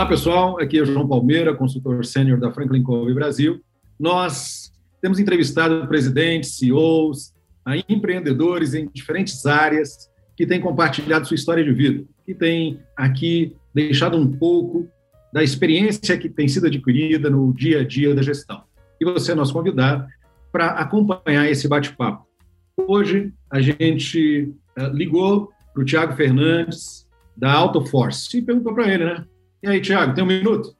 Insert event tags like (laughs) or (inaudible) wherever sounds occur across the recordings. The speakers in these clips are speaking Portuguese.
Olá, pessoal. Aqui é João Palmeira, consultor sênior da Franklin Covey Brasil. Nós temos entrevistado presidentes, CEOs, empreendedores em diferentes áreas que têm compartilhado sua história de vida, que têm aqui deixado um pouco da experiência que tem sido adquirida no dia a dia da gestão. E você é nosso convidado para acompanhar esse bate-papo. Hoje, a gente eh, ligou para o Tiago Fernandes, da AutoForce, e perguntou para ele, né? E aí, Tiago, tem um minuto?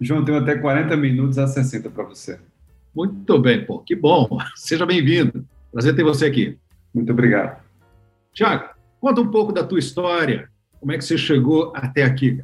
João, tenho até 40 minutos a 60 para você. Muito bem, pô, que bom. (laughs) Seja bem-vindo. Prazer ter você aqui. Muito obrigado. Tiago, conta um pouco da tua história. Como é que você chegou até aqui?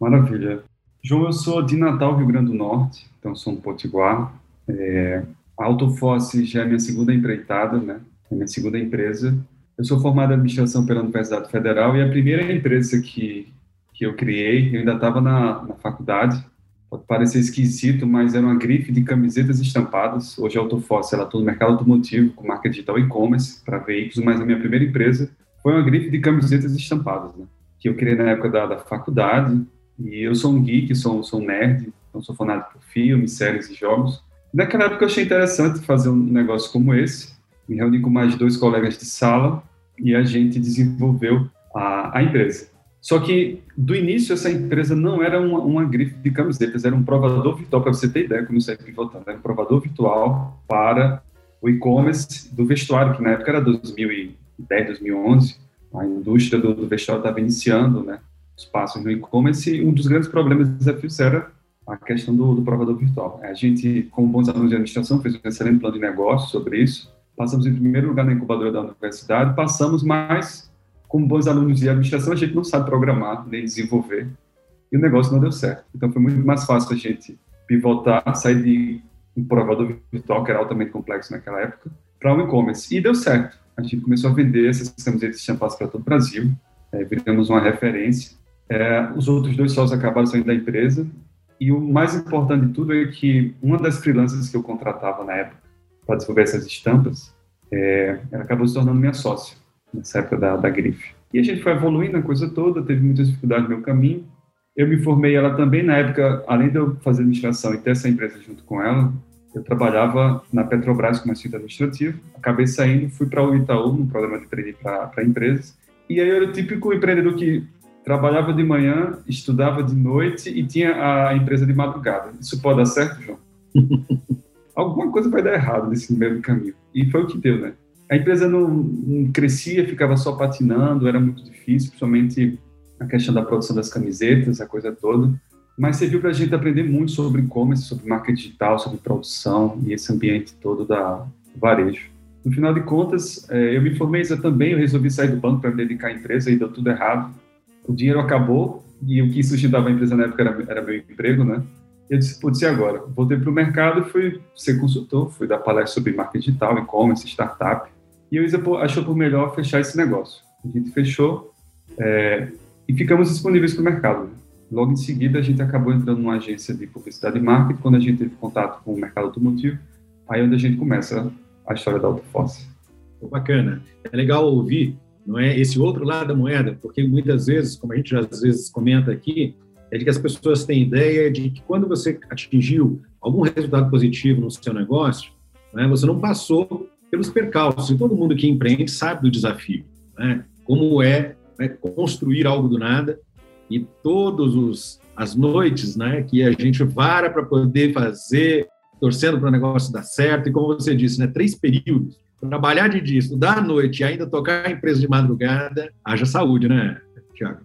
Maravilha. João, eu sou de Natal, Rio Grande do Norte, então sou um potiguar. É, a Autofosse já é minha segunda empreitada, né? É minha segunda empresa. Eu sou formado em administração pela Universidade Federal e a primeira empresa que que eu criei, eu ainda estava na, na faculdade, pode parecer esquisito, mas era uma grife de camisetas estampadas. Hoje a Autofoss, ela atua no mercado automotivo, com marca digital e-commerce para veículos, mas a minha primeira empresa foi uma grife de camisetas estampadas, né? que eu criei na época da, da faculdade. E eu sou um geek, sou, sou um nerd, então sou fanático por filmes, séries e jogos. Naquela época eu achei interessante fazer um negócio como esse. Me reuni com mais dois colegas de sala e a gente desenvolveu a, a empresa. Só que, do início, essa empresa não era uma, uma grife de camisetas, era um provador virtual, para você ter ideia como isso é pivotando, era um provador virtual para o e-commerce do vestuário, que na época era 2010, 2011, a indústria do, do vestuário estava iniciando, né, os passos no e-commerce, e um dos grandes problemas e desafios era a questão do, do provador virtual. A gente, como bons alunos de administração, fez um excelente plano de negócio sobre isso, passamos em primeiro lugar na incubadora da universidade, passamos mais como bons alunos de administração, a gente não sabe programar nem desenvolver, e o negócio não deu certo. Então foi muito mais fácil a gente pivotar, sair de um provador virtual, que era altamente complexo naquela época, para um e-commerce. E deu certo. A gente começou a vender essas camisetas estampadas para todo o Brasil, é, viramos uma referência. É, os outros dois sócios acabaram saindo da empresa, e o mais importante de tudo é que uma das freelancers que eu contratava na época para desenvolver essas estampas, é, ela acabou se tornando minha sócia nessa época da, da grife. E a gente foi evoluindo a coisa toda, teve muitas dificuldades no meu caminho. Eu me formei ela também na época, além de eu fazer administração e ter essa empresa junto com ela, eu trabalhava na Petrobras como assistente administrativo. Acabei saindo, fui para o Itaú, num programa de training para empresas. E aí eu era o típico empreendedor que trabalhava de manhã, estudava de noite e tinha a empresa de madrugada. Isso pode dar certo, João? (laughs) Alguma coisa vai dar errado nesse meio caminho. E foi o que deu, né? A empresa não, não, crescia, ficava só patinando, era muito difícil, principalmente a questão da produção das camisetas, a coisa toda. Mas serviu para a gente aprender muito sobre e-commerce, sobre marca digital, sobre produção e esse ambiente todo da varejo. No final de contas, é, eu me formei também, eu resolvi sair do banco para me dedicar à empresa e deu tudo errado. O dinheiro acabou e o que sustentava a empresa na época era, era meu emprego, né? Eu disse, putz, e agora? Voltei para o mercado e fui ser consultor, fui dar palestra sobre marca digital, e-commerce, startup. E o Isa achou por melhor fechar esse negócio. A gente fechou é, e ficamos disponíveis para o mercado. Logo em seguida, a gente acabou entrando numa agência de publicidade e marketing, quando a gente teve contato com o mercado automotivo, aí é onde a gente começa a história da Autofosse. Bacana. É legal ouvir não é esse outro lado da moeda, porque muitas vezes, como a gente às vezes comenta aqui, é de que as pessoas têm ideia de que quando você atingiu algum resultado positivo no seu negócio, né, você não passou pelos percalços. E todo mundo que empreende sabe do desafio, né? como é né, construir algo do nada e todas as noites né, que a gente vara para poder fazer, torcendo para o negócio dar certo. E como você disse, né, três períodos. Trabalhar de dia, estudar à noite e ainda tocar a empresa de madrugada, haja saúde, né, Tiago?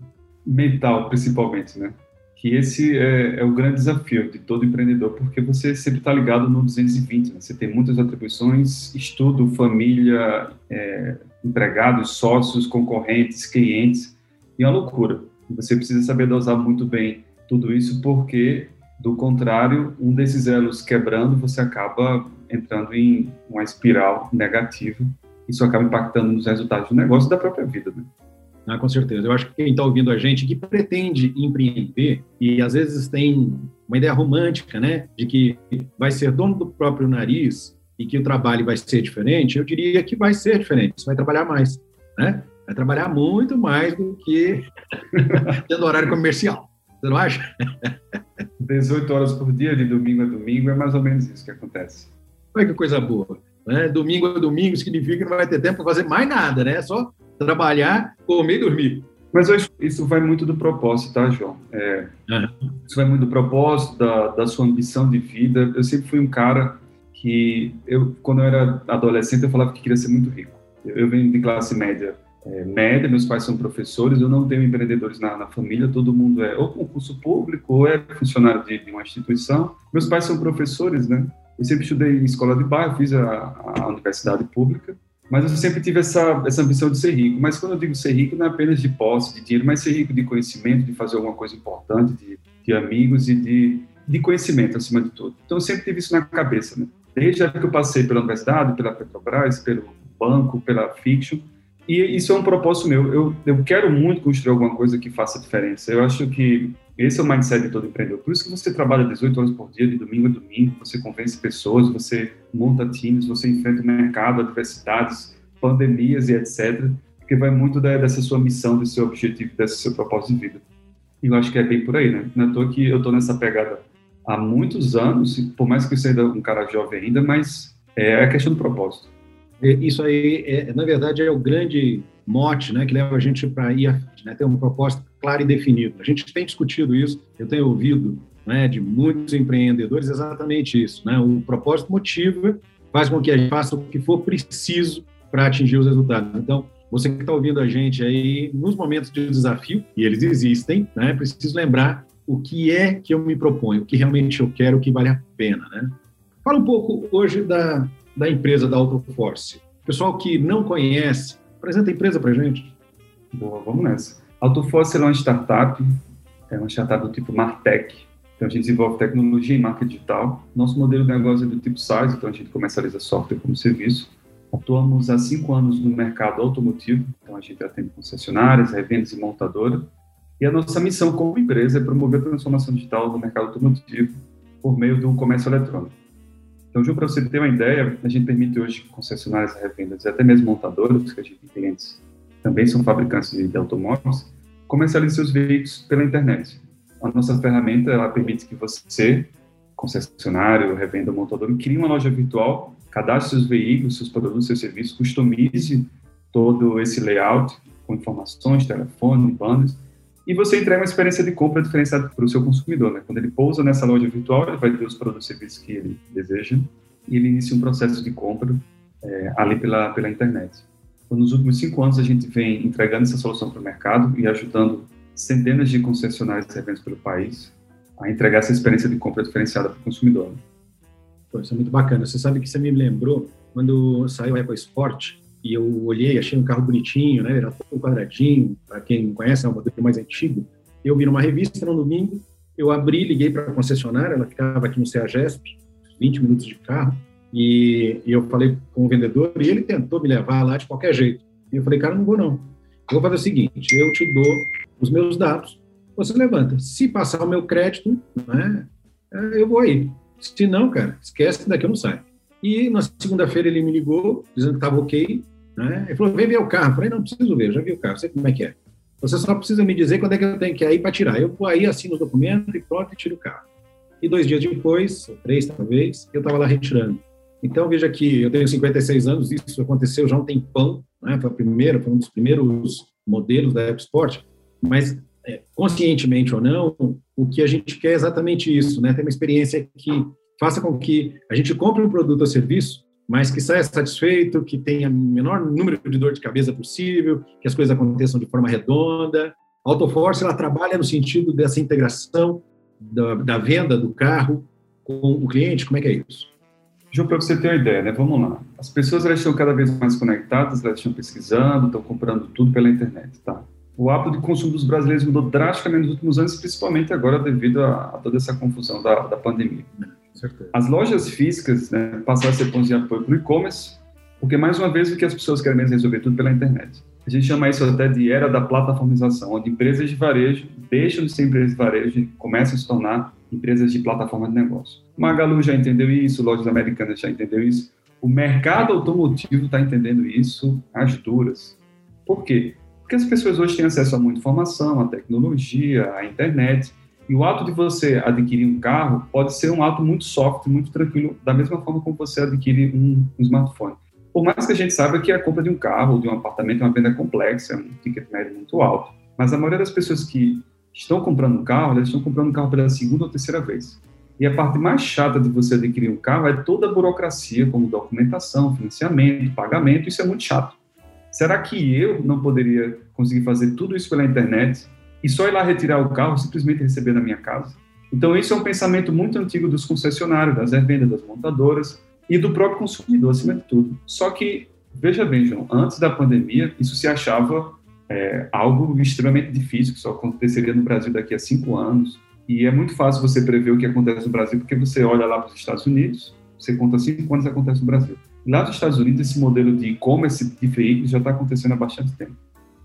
Mental, principalmente, né? Que esse é, é, o grande desafio de todo empreendedor, porque você sempre está ligado no 220, né? você tem muitas atribuições, estudo, família, é, empregados, sócios, concorrentes, clientes, e é uma loucura. Você precisa saber dosar muito bem tudo isso, porque Do contrário, um desses elos quebrando, você acaba entrando em uma espiral negativa. Isso acaba impactando nos resultados do negócio e da própria vida. Né? Ah, com certeza. Eu acho que quem está ouvindo a gente que pretende empreender e às vezes tem uma ideia romântica, né, de que vai ser dono do próprio nariz e que o trabalho vai ser diferente, eu diria que vai ser diferente. Você vai trabalhar mais, né? Vai trabalhar muito mais do que (laughs) tendo horário comercial. Você não acha? (laughs) 18 horas por dia, de domingo a domingo, é mais ou menos isso que acontece. Olha que coisa boa. Né? Domingo a domingo significa que não vai ter tempo para fazer mais nada, né? Só trabalhar, comer e dormir. Mas eu acho que isso vai muito do propósito, tá, João? É, uhum. Isso vai muito do propósito, da, da sua ambição de vida. Eu sempre fui um cara que, eu, quando eu era adolescente, eu falava que queria ser muito rico. Eu, eu venho de classe média é, média, meus pais são professores, eu não tenho empreendedores na, na, família, todo mundo é ou concurso público ou é funcionário de, de, uma instituição. Meus pais são professores, né? Eu sempre estudei em escola de bairro, fiz a, a universidade pública, mas eu sempre tive essa, essa ambição de ser rico. Mas quando eu digo ser rico, não é apenas de posse, de dinheiro, mas ser rico de conhecimento, de fazer alguma coisa importante, de, de amigos e de, de conhecimento, acima de tudo. Então, eu sempre tive isso na cabeça, né? Desde a que eu passei pela universidade, pela Petrobras, pelo banco, pela Fiction, e isso é um propósito meu. Eu, eu quero muito construir alguma coisa que faça diferença. Eu acho que esse é o mindset de todo empreendedor. Por isso que você trabalha 18 horas por dia, de domingo a domingo, você convence pessoas, você monta times, você enfrenta o mercado, adversidades, pandemias e etc. Porque vai muito dessa sua missão, desse seu objetivo, desse seu propósito de vida. E eu acho que é bem por aí, né? Não é toa que eu estou nessa pegada há muitos anos, por mais que eu seja um cara jovem ainda, mas é a questão do propósito. Isso aí, é, na verdade, é o grande mote né, que leva a gente para ir frente, né, ter uma proposta clara e definida. A gente tem discutido isso, eu tenho ouvido né, de muitos empreendedores exatamente isso. Né, o propósito motiva, faz com que a gente faça o que for preciso para atingir os resultados. Então, você que está ouvindo a gente aí, nos momentos de desafio, e eles existem, né, preciso lembrar o que é que eu me proponho, o que realmente eu quero, o que vale a pena. Né? Fala um pouco hoje da da empresa da Autoforce. Pessoal que não conhece, apresenta a empresa para gente. Boa, vamos nessa. Autoforce é uma startup, é uma startup do tipo Martech. Então, a gente desenvolve tecnologia e marca digital. Nosso modelo de negócio é do tipo SaaS, então a gente comercializa software como serviço. Atuamos há cinco anos no mercado automotivo, então a gente atende concessionárias, revendas e montadoras. E a nossa missão como empresa é promover a transformação digital do mercado automotivo por meio do comércio eletrônico. Então, Ju, para você ter uma ideia, a gente permite hoje concessionárias revendas e até mesmo montadoras, que a gente tem clientes também são fabricantes de, automóveis, comercializem seus veículos pela internet. A nossa ferramenta ela permite que você, concessionário, revenda, montador, crie uma loja virtual, cadastre seus veículos, seus produtos, seus serviços, customize todo esse layout com informações, telefone, bandas, e você entrega uma experiência de compra diferenciada para o seu consumidor. Né? Quando ele pousa nessa loja virtual, ele vai ter os produtos e serviços que ele deseja e ele inicia um processo de compra é, ali pela, pela internet. Então, nos últimos cinco anos, a gente vem entregando essa solução para o mercado e ajudando centenas de concessionários de eventos pelo país a entregar essa experiência de compra diferenciada para o consumidor. Pô, isso é muito bacana. Você sabe que você me lembrou quando saiu a EcoSport, e eu olhei, achei um carro bonitinho, né? Era todo quadradinho, para quem não conhece, é um modelo mais antigo. Eu vi numa revista no domingo, eu abri, liguei para a concessionária, ela ficava aqui no CEAGESP, 20 minutos de carro, e, e, eu falei com o vendedor, e ele tentou me levar lá de qualquer jeito. E eu falei, cara, não vou não. Eu vou fazer o seguinte, eu te dou os meus dados, você levanta. Se passar o meu crédito, né, eu vou aí. Se não, cara, esquece que daqui eu não saio. E na segunda-feira ele me ligou, dizendo que estava ok, né? Ele falou, vem ver o carro. Eu falei, não, preciso ver, já vi o carro, sei como é que é. Você só precisa me dizer quando é que eu tenho que ir para tirar. Eu vou aí, assino o documento e pronto, e tiro o carro. E dois dias depois, três talvez, eu estava lá retirando. Então, veja que eu tenho 56 anos, isso aconteceu já há um tempão, né? foi, a primeira, foi um dos primeiros modelos da Sport, mas é, conscientemente ou não, o que a gente quer é exatamente isso, né? ter uma experiência que faça com que a gente compre um produto ou serviço mas que saia satisfeito, que tenha o menor número de dor de cabeça possível, que as coisas aconteçam de forma redonda. A Autoforce ela trabalha no sentido dessa integração da, da venda do carro com o cliente. Como é que é isso? João, para você ter uma ideia, né? Vamos lá. As pessoas elas estão cada vez mais conectadas, elas estão pesquisando, estão comprando tudo pela internet, tá? o hábito de consumo dos brasileiros mudou drasticamente nos últimos anos, principalmente agora devido a, a toda essa confusão da, da pandemia. As lojas físicas né, passaram a ser pontos de apoio para o e-commerce, porque, mais uma vez, o que as pessoas querem mesmo resolver tudo pela internet. A gente chama isso até de era da plataformização, onde empresas de varejo deixam de ser empresas de varejo e começam a se tornar empresas de plataforma de negócio. Magalu já entendeu isso, lojas americanas já entendeu isso. O mercado automotivo está entendendo isso às duras. Por quê? Porque as pessoas hoje têm acesso a muita informação, a tecnologia, a internet, e o ato de você adquirir um carro pode ser um ato muito soft, muito tranquilo, da mesma forma como você adquire um, um smartphone. Por mais que a gente saiba que a compra de um carro de um apartamento é uma venda complexa, é um ticket médio muito alto, mas a maioria das pessoas que estão comprando um carro, elas estão comprando um carro pela segunda ou terceira vez. E a parte mais chata de você adquirir um carro é toda a burocracia, como documentação, financiamento, pagamento, isso é muito chato. Será que eu não poderia conseguir fazer tudo isso pela internet e só ir lá retirar o carro, simplesmente receber na minha casa? Então, isso é um pensamento muito antigo dos concessionários, das revendas, das montadoras, e do próprio consumidor, acima de tudo. Só que, veja bem, João, antes da pandemia, isso se achava é, algo extremamente difícil, que só aconteceria no Brasil daqui a cinco anos. E é muito fácil você prever o que acontece no Brasil, porque você olha lá para os Estados Unidos, você conta cinco anos acontece no Brasil. Lá nos Estados Unidos, esse modelo de e-commerce de veículos já está acontecendo há bastante tempo.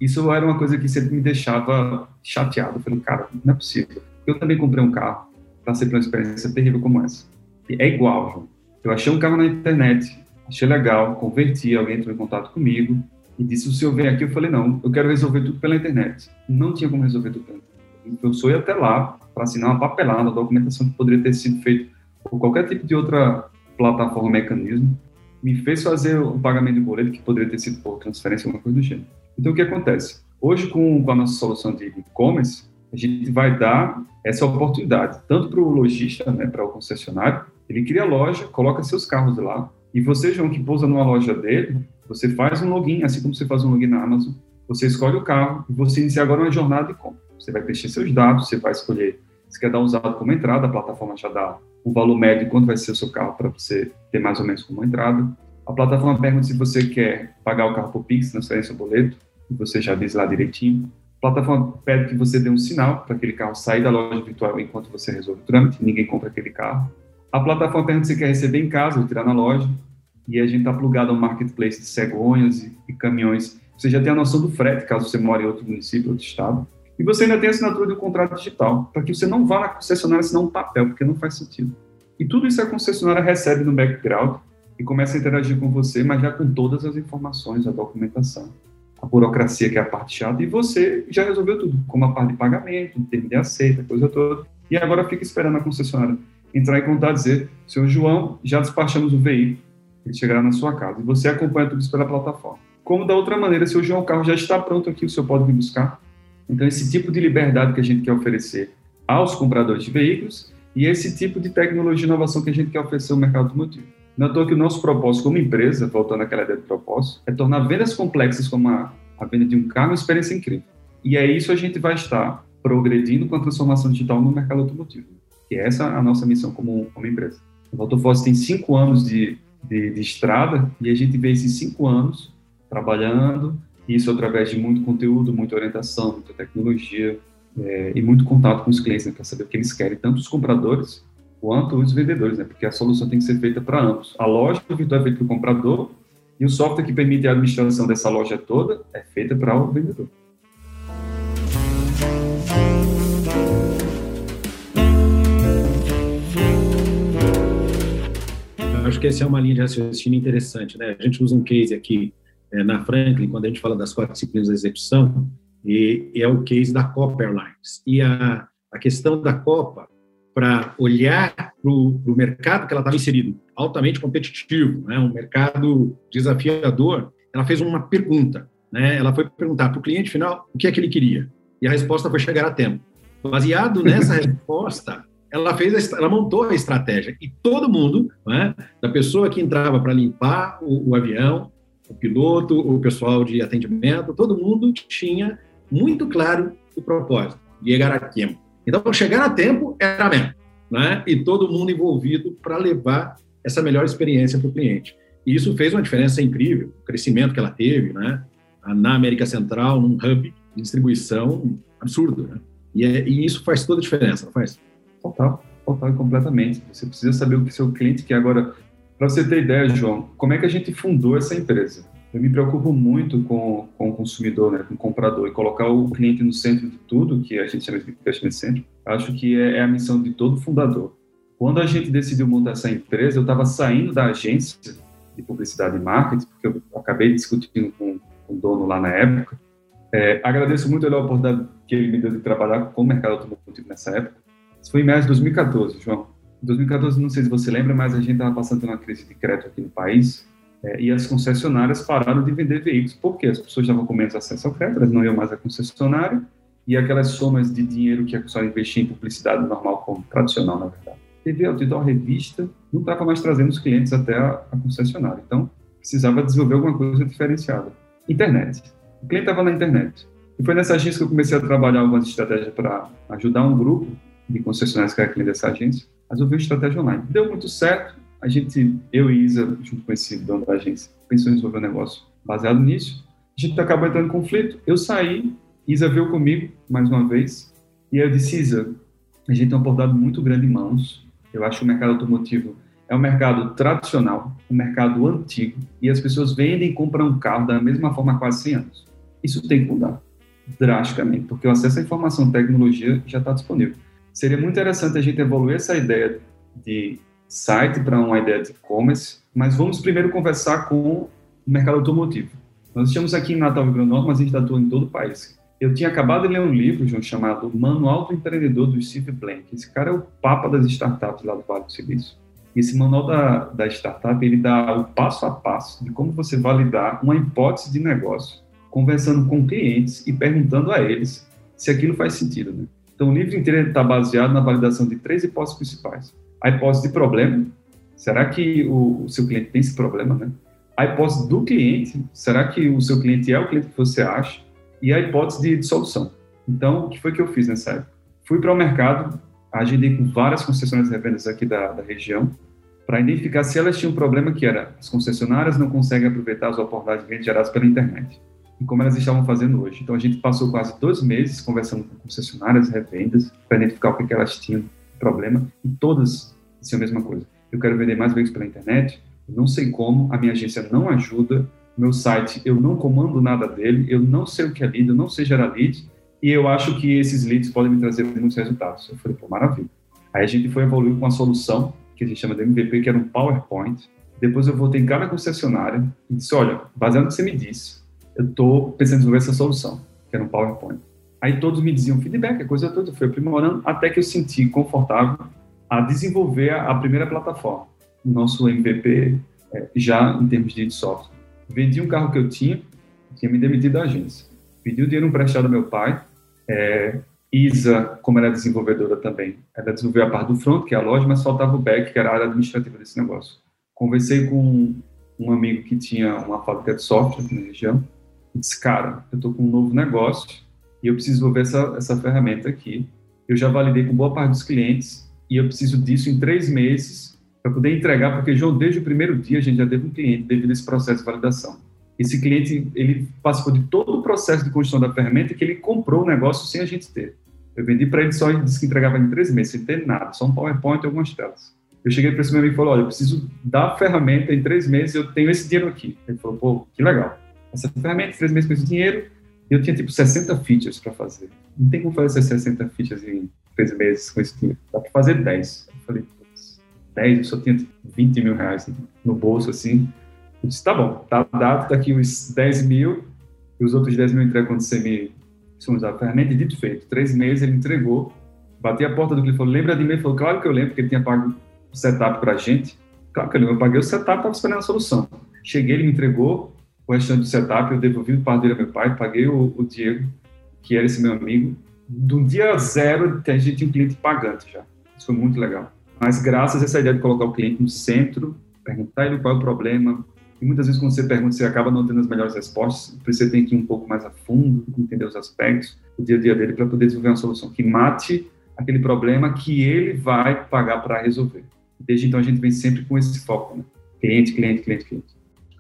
Isso era uma coisa que sempre me deixava chateado. Falei, cara, não é possível. Eu também comprei um carro para ser uma experiência terrível como essa. E é igual, João. Eu achei um carro na internet, achei legal, converti, alguém entrou em contato comigo e disse: o senhor vem aqui? Eu falei: não, eu quero resolver tudo pela internet. Não tinha como resolver tudo pela internet. Eu sou até lá para assinar uma papelada, uma documentação que poderia ter sido feita por qualquer tipo de outra plataforma, mecanismo. Me fez fazer o pagamento de boleto que poderia ter sido por transferência, alguma coisa do gênero. Então, o que acontece? Hoje, com, a nossa solução de e-commerce, a gente vai dar essa oportunidade, tanto para o lojista, né, para o concessionário, ele cria a loja, coloca seus carros lá, e você, João, que pousa numa loja dele, você faz um login, assim como você faz um login na Amazon, você escolhe o carro e você inicia agora uma jornada de compra. Você vai preencher seus dados, você vai escolher se quer dar usado como entrada, a plataforma já dá o valor médio de quanto vai ser o seu carro para você ter mais ou menos como entrada. A plataforma pergunta se você quer pagar o carro por Pix, transferência ou boleto, você já diz lá direitinho. A plataforma pede que você dê um sinal para aquele carro sair da loja virtual enquanto você resolve o trâmite, ninguém compra aquele carro. A plataforma pergunta se quer receber em casa ou tirar na loja, e a gente está plugado ao marketplace de cegonhas e, e, caminhões. Você já tem a noção do frete, caso você mora em outro município, outro estado. E você ainda tem a assinatura de um contrato digital, para que você não vá na concessionária assinar um papel, porque não faz sentido. E tudo isso a concessionária recebe no background e começa a interagir com você, mas já com todas as informações, a documentação, a burocracia, que é a parte chata, e você já resolveu tudo, como a parte de pagamento, termo de aceita, coisa toda. E agora fica esperando a concessionária entrar em contato e dizer, senhor João, já despachamos o veículo, ele chegará na sua casa. E você acompanha tudo isso pela plataforma. Como da outra maneira, se o João, o carro já está pronto aqui, o senhor pode vir buscar. Então, esse tipo de liberdade que a gente quer oferecer aos compradores de veículos e esse tipo de tecnologia e inovação que a gente quer oferecer ao mercado automotivo. Não que o nosso propósito como empresa, voltando àquela ideia de propósito, é tornar vendas complexas como a, a venda de um carro uma experiência incrível. E é isso a gente vai estar progredindo com a transformação digital no mercado automotivo. Que é essa a nossa missão como, como empresa. O Autoforce tem cinco anos de, de, de estrada e a gente vê esses cinco anos trabalhando, isso através de muito conteúdo, muita orientação, muita tecnologia é, e muito contato com os clientes, né, para saber o que eles querem, tanto os compradores quanto os vendedores, né, porque a solução tem que ser feita para ambos. A loja virtual é feita para o comprador e o software que permite a administração dessa loja toda é feita para o vendedor. acho que essa é uma linha de raciocínio interessante. Né? A gente usa um case aqui é, na Franklin, quando a gente fala das quatro disciplinas da execução, e, e é o case da Copa Airlines. E a, a questão da Copa, para olhar para o mercado que ela estava inserido, altamente competitivo, né? um mercado desafiador, ela fez uma pergunta. Né? Ela foi perguntar para o cliente final o que é que ele queria. E a resposta foi chegar a tempo. Baseado nessa (laughs) resposta, ela fez, a, ela montou a estratégia e todo mundo, né, da pessoa que entrava para limpar o, o, avião, o piloto, o pessoal de atendimento, todo mundo tinha muito claro o propósito, chegar a tempo. Então, chegar a tempo era mesmo, né, e todo mundo envolvido para levar essa melhor experiência para o cliente. E isso fez uma diferença incrível, o crescimento que ela teve, né, na América Central, num hub distribuição absurdo, né? E, é, e, isso faz toda a diferença, não faz? Total, total completamente. Você precisa saber o que seu cliente quer. Agora, para você ter ideia, João, como é que a gente fundou essa empresa? Eu me preocupo muito com, com o consumidor, né, com o comprador, e colocar o cliente no centro de tudo, que a gente chama de investimento centro, acho que é, é a missão de todo fundador. Quando a gente decidiu montar essa empresa, eu estava saindo da agência de publicidade e marketing, porque eu acabei discutindo com, com o dono lá na época. É, agradeço muito a oportunidade que ele me deu de trabalhar com o mercado automotivo nessa época. Isso foi em meados de 2014, João. Em 2014, não sei se você lembra, mas a gente estava passando por uma crise de crédito aqui no país é, e as concessionárias pararam de vender veículos porque as pessoas estavam com menos acesso ao crédito, elas não iam mais à concessionária e aquelas somas de dinheiro que a pessoa investia em publicidade normal, como tradicional, na verdade. TV, outdoor, revista, não estava mais trazendo os clientes até a, a concessionária. Então, precisava desenvolver alguma coisa diferenciada. Internet. O cliente estava na internet. E foi nessa agência que eu comecei a trabalhar algumas estratégias para ajudar um grupo de concessionárias que era cliente dessa agência a desenvolver estratégia online. Deu muito certo. A gente, eu e Isa, junto com esse dono da agência, pensou em desenvolver um negócio baseado nisso. A gente acabou entrando em conflito. Eu saí, Isa veio comigo mais uma vez. E eu disse, Isa, a gente tem uma oportunidade muito grande em mãos. Eu acho que o mercado automotivo é um mercado tradicional, um mercado antigo, e as pessoas vendem e compram um carro da mesma forma há quase 100 anos. Isso tem que mudar drasticamente, porque o acesso à informação e tecnologia já está disponível. Seria muito interessante a gente evoluir essa ideia de site para uma ideia de e-commerce, mas vamos primeiro conversar com o mercado automotivo. Nós estamos aqui em Natal, Rio Grande do Norte, mas a gente atua em todo o país. Eu tinha acabado de ler um livro, João, chamado Manual do Empreendedor, do Steve Blank. Esse cara é o papa das startups lá do Vale do Silício. Esse manual da, da startup, ele dá o passo a passo de como você validar uma hipótese de negócio, conversando com clientes e perguntando a eles se aquilo faz sentido. Né? Então, o livro inteiro está baseado na validação de três hipóteses principais. A hipótese de problema, será que o, o seu cliente tem esse problema? Né? A hipótese do cliente, será que o seu cliente é o cliente que você acha? E a hipótese de, de solução. Então, o que foi que eu fiz nessa época? Fui para o mercado, agendei com várias concessionárias de revendas aqui da, da região, para identificar se elas tinham um problema que era as concessionárias não conseguem aproveitar as oportunidades de vendas geradas pela internet e como elas estavam fazendo hoje. Então a gente passou quase dois meses conversando com concessionárias, revendas, para identificar o que, que elas tinham problema e todas diziam a mesma coisa. Eu quero vender mais veículos pela internet, não sei como, a minha agência não ajuda, meu site eu não comando nada dele, eu não sei o que é lead, eu não sei gerar lead e eu acho que esses leads podem me trazer muitos resultados. Eu falei, pô, maravilha. Aí a gente foi evoluir com uma solução que a gente chama de MVP, que era um PowerPoint. Depois eu voltei em cada concessionária e disse, olha, baseado no que você me disse, eu estou pensando em desenvolver essa solução, que era um PowerPoint. Aí todos me diziam feedback, a coisa toda, eu fui aprimorando até que eu senti confortável a desenvolver a, primeira plataforma, o nosso MVP, é, já em termos de software. Vendi um carro que eu tinha, tinha me demitido da agência. Pedi o dinheiro emprestado ao meu pai, é, Isa, como era desenvolvedora também, ela desenvolveu a parte do front, que é a loja, mas faltava o back, que era a área administrativa desse negócio. Conversei com um amigo que tinha uma fábrica de software na região e disse, cara, eu estou com um novo negócio e eu preciso desenvolver essa, essa ferramenta aqui. Eu já validei com boa parte dos clientes e eu preciso disso em três meses para poder entregar, porque, João, desde o primeiro dia a gente já teve um cliente devido a esse processo de validação. Esse cliente, ele participou de todo o processo de construção da ferramenta que ele comprou o negócio sem a gente ter. Eu vendi para ele só e disse que entregava em três meses, sem ter nada, só um PowerPoint e algumas telas. Eu cheguei para esse meu amigo e falei, olha, eu preciso da ferramenta em três meses, eu tenho esse dinheiro aqui. Ele falou, pô, que legal. Essa ferramenta, em três meses com esse dinheiro, eu tinha tipo 60 features para fazer. Não tem como fazer essas 60 features em três meses com dinheiro. Dá para fazer 10. Eu falei, 10, eu só tinha 20 mil reais no bolso, assim. Eu disse, tá bom, tá dado, tá aqui os 10 mil, e os outros 10 mil entrega quando você me usar a ferramenta e dito feito. Três meses ele entregou, bati a porta do cliente, falou, lembra de mim? Ele falou, claro que eu lembro, porque ele tinha pago o setup para a gente. Claro que eu lembro, eu paguei o setup, estava esperando a solução. Cheguei, ele me entregou o restante do setup, eu devolvi o par dele ao meu pai, paguei o, o Diego, que era esse meu amigo. Do dia zero, a gente tinha um cliente pagante já. Isso foi muito legal. Mas graças a essa ideia de colocar o cliente no centro, perguntar ele qual é o problema, e muitas vezes, quando você pergunta, você acaba não tendo as melhores respostas, por isso você tem que ir um pouco mais a fundo, entender os aspectos, o dia a dia dele, para poder desenvolver uma solução que mate aquele problema que ele vai pagar para resolver. Desde então, a gente vem sempre com esse foco, né? Cliente, cliente, cliente, cliente.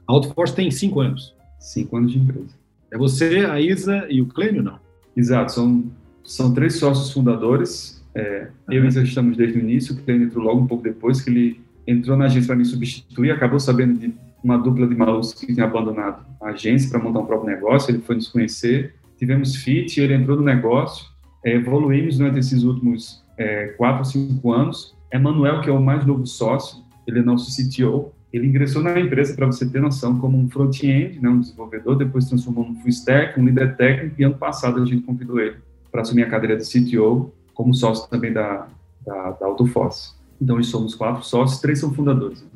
A Autoforce tem cinco anos. Cinco anos de empresa. É você, a Isa e o Clênio, não? Exato, são, são três sócios fundadores. É, uhum. Eu e já estamos desde o início, o Cleiton entrou logo um pouco depois, que ele entrou na agência para me substituir, acabou sabendo de uma dupla de malucos que tinha abandonado a agência para montar um próprio negócio, ele foi nos conhecer, tivemos fit, ele entrou no negócio, é, evoluímos durante esses últimos é, quatro cinco anos. Emanuel, que é o mais novo sócio, ele é nosso CTO, ele ingressou na empresa, para você ter noção, como um front-end, né, um desenvolvedor, depois transformou num full stack, um líder técnico, e ano passado a gente convidou ele para assumir a cadeira de CTO, como sócio também da, da, da Autoforce. Então, nós somos quatro sócios, três são fundadores.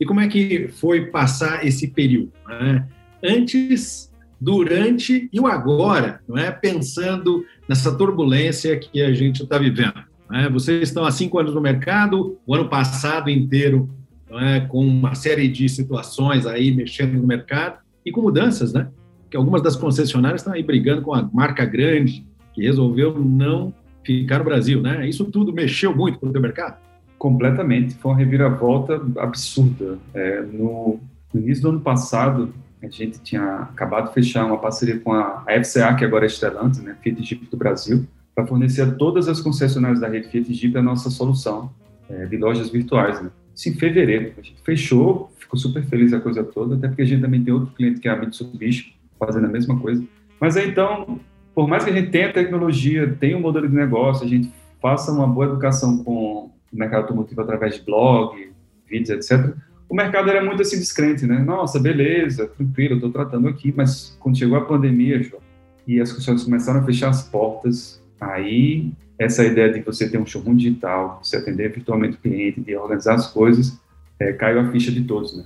E como é que foi passar esse período? Né? Antes, durante e o agora, não é? pensando nessa turbulência que a gente está vivendo. Né? Vocês estão há cinco anos no mercado, o ano passado inteiro é? com uma série de situações aí mexendo no mercado e com mudanças, né? Que algumas das concessionárias estão aí brigando com a marca grande que resolveu não ficar no Brasil, né? Isso tudo mexeu muito com o teu mercado? Completamente, foi uma reviravolta absurda. É, no, no, início do ano passado, a gente tinha acabado de fechar uma parceria com a, FCA, que agora é Stellantis, né, Fiat Jeep do Brasil, para fornecer a todas as concessionárias da rede Fiat Jeep a nossa solução é, de lojas virtuais. Né. Isso em fevereiro, a gente fechou, ficou super feliz a coisa toda, até porque a gente também tem outro cliente que é a Mitsubishi, fazendo a mesma coisa. Mas aí, então, por mais que a gente tenha tecnologia, tenha um modelo de negócio, a gente faça uma boa educação com o mercado automotivo através de blog, vídeos, etc., o mercado era muito assim descrente, né? Nossa, beleza, tranquilo, estou tratando aqui, mas quando chegou a pandemia, João, e as pessoas começaram a fechar as portas, aí essa ideia de você ter um showroom digital, você atender virtualmente o cliente, de organizar as coisas, é, caiu a ficha de todos, né?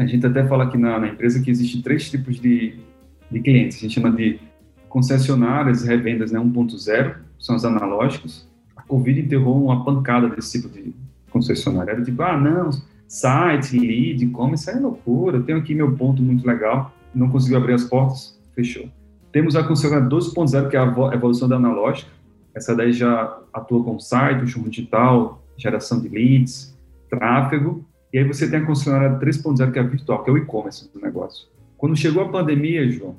A gente até fala aqui na, na empresa que existem três tipos de, de clientes, a gente chama de concessionárias, revendas né, 1.0, são os analógicos, Covid enterrou uma pancada desse tipo de concessionária. Era tipo, ah, não, site, lead, como, isso é loucura, eu tenho aqui meu ponto muito legal, não conseguiu abrir as portas, fechou. Temos a concessionária 12.0, que é a evolução da analógica, essa daí já atua com site, chumbo digital, geração de leads, tráfego, e aí você tem a concessionária 3.0, que é a virtual, que é o e-commerce do negócio. Quando chegou a pandemia, João,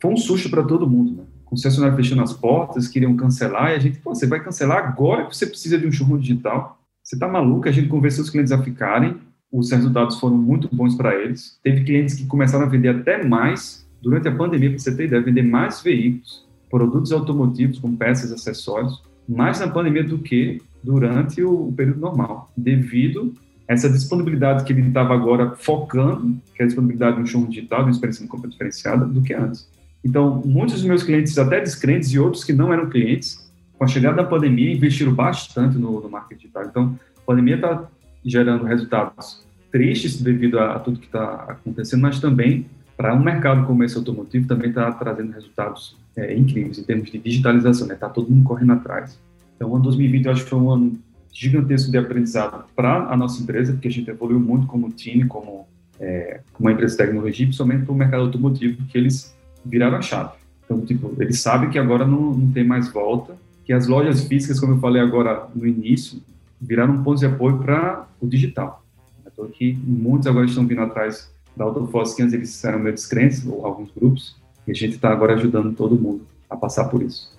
foi um susto para todo mundo, né? concessionário fechando as portas, queriam cancelar, e a gente, pô, você vai cancelar agora que você precisa de um showroom digital? Você está maluco? A gente convenceu os clientes a ficarem, os resultados foram muito bons para eles. Teve clientes que começaram a vender até mais durante a pandemia, para você ter ideia, vender mais veículos, produtos automotivos com peças, acessórios, mais na pandemia do que durante o, período normal, devido a essa disponibilidade que ele estava agora focando, que é a disponibilidade de um showroom digital, de uma experiência de compra diferenciada, do que antes. Então, muitos dos meus clientes, até descrentes e outros que não eram clientes, com a chegada da pandemia, investiram bastante no, no marketing digital. Então, a pandemia está gerando resultados tristes devido a, a tudo que está acontecendo, mas também para um mercado como esse automotivo também está trazendo resultados é, incríveis em termos de digitalização, né? Está todo mundo correndo atrás. Então, o ano 2020 eu acho que foi um ano gigantesco de aprendizado para a nossa empresa, porque a gente evoluiu muito como time, como, é, uma empresa de tecnologia, principalmente para o mercado automotivo, que eles viraram a chave. Então, tipo, eles sabem que agora não, não tem mais volta, que as lojas físicas, como eu falei agora no início, viraram um ponto de apoio para o digital. Então, que muitos agora estão vindo atrás da Autofoss, que antes eles eram meio descrentes, ou alguns grupos, e a gente está agora ajudando todo mundo a passar por isso.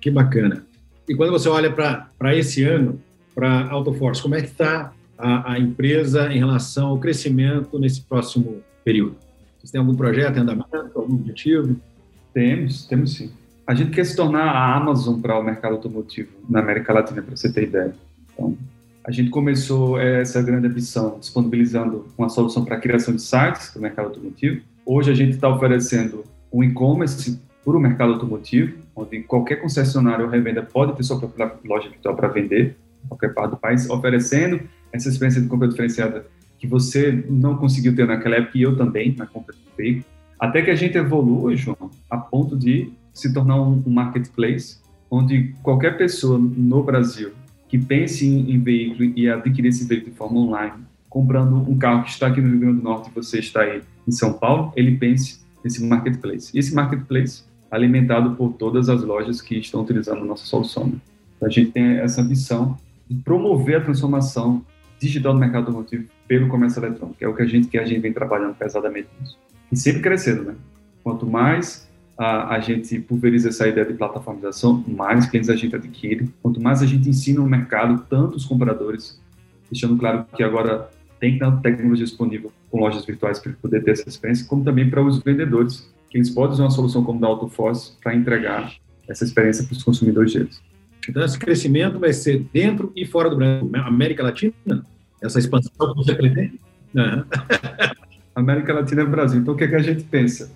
Que bacana. E quando você olha para esse ano, para a Autoforce, como é que está a, a, empresa em relação ao crescimento nesse próximo período? Vocês têm algum projeto em andamento, algum objetivo? Temos, temos sim. A gente quer se tornar a Amazon para o mercado automotivo na América Latina, para você ter ideia. Então, a gente começou essa grande ambição disponibilizando uma solução para a criação de sites para o mercado automotivo. Hoje a gente está oferecendo um e-commerce para o mercado automotivo, onde qualquer concessionário ou revenda pode ter sua própria loja virtual para vender, em qualquer parte do país, oferecendo essa experiência de compra diferenciada que você não conseguiu ter naquela época e eu também, na compra do veículo, até que a gente evolua, João, a ponto de se tornar um, marketplace onde qualquer pessoa no Brasil que pense em, em, veículo e adquirir esse veículo de forma online, comprando um carro que está aqui no Rio Grande do Norte e você está aí em São Paulo, ele pense nesse marketplace. E esse marketplace alimentado por todas as lojas que estão utilizando a nossa solução. Né? A gente tem essa missão de promover a transformação digital do mercado automotivo pelo comércio eletrônico, é o que a gente que a gente vem trabalhando pesadamente nisso. E sempre crescendo, né? Quanto mais a, a, gente pulveriza essa ideia de plataformização, mais clientes a gente adquire. Quanto mais a gente ensina no mercado, tanto os compradores, deixando claro que agora tem ter tecnologia disponível com lojas virtuais para poder ter essa experiência, como também para os vendedores, que eles podem usar uma solução como da AutoForce para entregar essa experiência para os consumidores deles. Então, esse crescimento vai ser dentro e fora do Brasil. América Latina, essa expansão que você pretende? Uhum. (laughs) América Latina é Brasil. Então, o que, é que a gente pensa?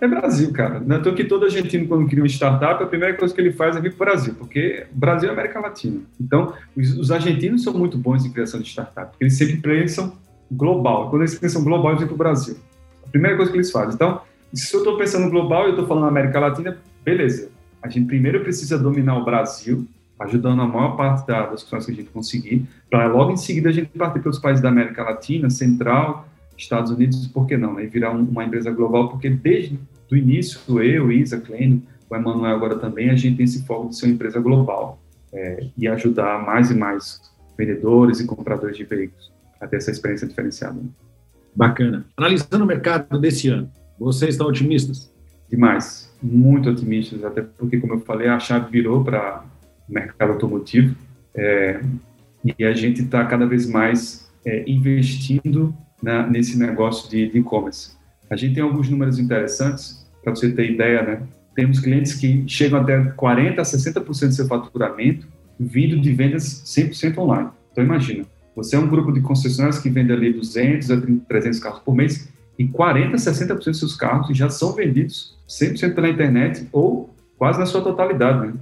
É Brasil, cara. Não é que todo argentino, quando cria uma startup, a primeira coisa que ele faz é vir para o Brasil, porque Brasil é América Latina. Então, os, os, argentinos são muito bons em criação de startup, porque eles sempre pensam global. Quando eles pensam global, eles vêm para o Brasil. A primeira coisa que eles fazem. Então, se eu estou pensando global e eu estou falando América Latina, beleza. A gente primeiro precisa dominar o Brasil, ajudando a maior parte das coisas que a gente conseguir, para logo em seguida a gente partir para os países da América Latina, Central, Estados Unidos, por que não, né? E virar um, uma empresa global, porque desde o início, eu, Isa, Kleino, o Emanuel agora também, a gente tem esse foco de ser uma empresa global é, e ajudar mais e mais vendedores e compradores de veículos a ter essa experiência diferenciada. Né? Bacana. Analisando o mercado desse ano, vocês estão otimistas? Demais, muito otimistas, até porque, como eu falei, a chave virou para mercado automotivo é, e a gente está cada vez mais é, investindo na, nesse negócio de e-commerce. A gente tem alguns números interessantes, para você ter ideia, né? Temos clientes que chegam até 40% a 60% do seu faturamento vindo de vendas 100% online. Então, imagina, você é um grupo de concessionários que vende ali 200 a 300 carros por mês e 40% a 60% dos seus carros já são vendidos 100% pela internet ou quase na sua totalidade, né?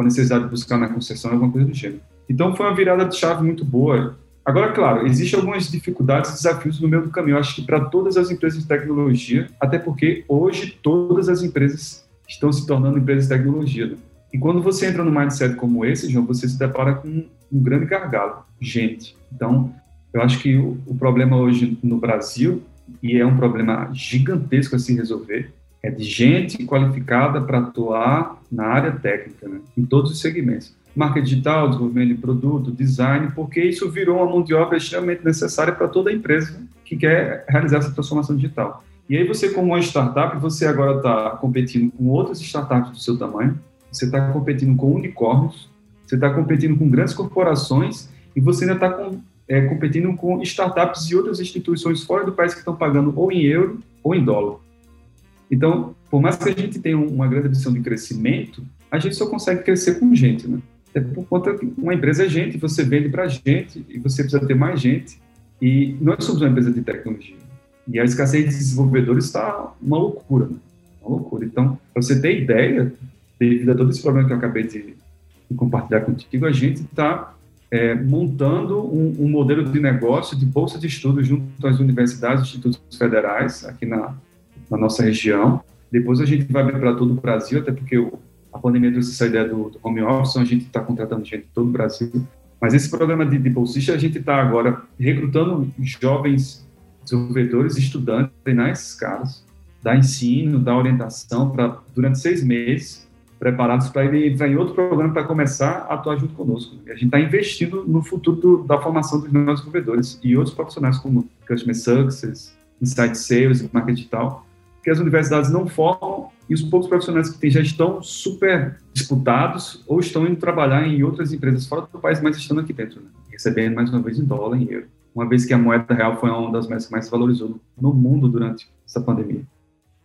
Com a necessidade de buscar na concessão alguma coisa do gênero. Então, foi uma virada de chave muito boa Agora, claro, existem algumas dificuldades e desafios no meio do caminho. Eu acho que para todas as empresas de tecnologia, até porque hoje todas as empresas estão se tornando empresas de tecnologia. Né? E quando você entra num mindset como esse, João, você se depara com um grande gargalo, gente. Então, eu acho que o, o problema hoje no Brasil, e é um problema gigantesco a se resolver, é de gente qualificada para atuar na área técnica, né? em todos os segmentos marca digital, desenvolvimento de produto, design, porque isso virou uma mão de obra extremamente necessária para toda empresa que quer realizar essa transformação digital. E aí você, como uma startup, você agora está competindo com outras startups do seu tamanho, você está competindo com unicórnios, você está competindo com grandes corporações e você ainda está com, é, competindo com startups e outras instituições fora do país que estão pagando ou em euro ou em dólar. Então, por mais que a gente tenha uma grande ambição de crescimento, a gente só consegue crescer com gente, né? É por conta que uma empresa é gente, você vende para gente e você precisa ter mais gente. E nós somos uma empresa de tecnologia. E a escassez de desenvolvedores está uma loucura, né? Uma loucura. Então, para você ter ideia, devido a todo esse problema que eu acabei de, de compartilhar contigo, a gente está é, montando um, um, modelo de negócio de bolsa de estudos junto às universidades e institutos federais aqui na, na nossa região. Depois a gente vai para todo o Brasil, até porque a pandemia trouxe essa ideia do, do home office, a gente está contratando gente de todo o Brasil. Mas esse programa de, de bolsista, a gente está agora recrutando jovens desenvolvedores, estudantes, treinar esses caras, dar ensino, dar orientação para durante seis meses, preparados para ele entrar em outro programa para começar a atuar junto conosco. A gente está investindo no futuro do, da formação dos nossos desenvolvedores e outros profissionais como Customer Success, Insight Sales, Marketing Digital, que as universidades não formam e os poucos profissionais que têm já estão super disputados ou estão indo trabalhar em outras empresas fora do país, mas estando aqui dentro, né? recebendo mais uma vez em dólar, em euro. Uma vez que a moeda real foi uma das mais, mais valorizou no mundo durante essa pandemia.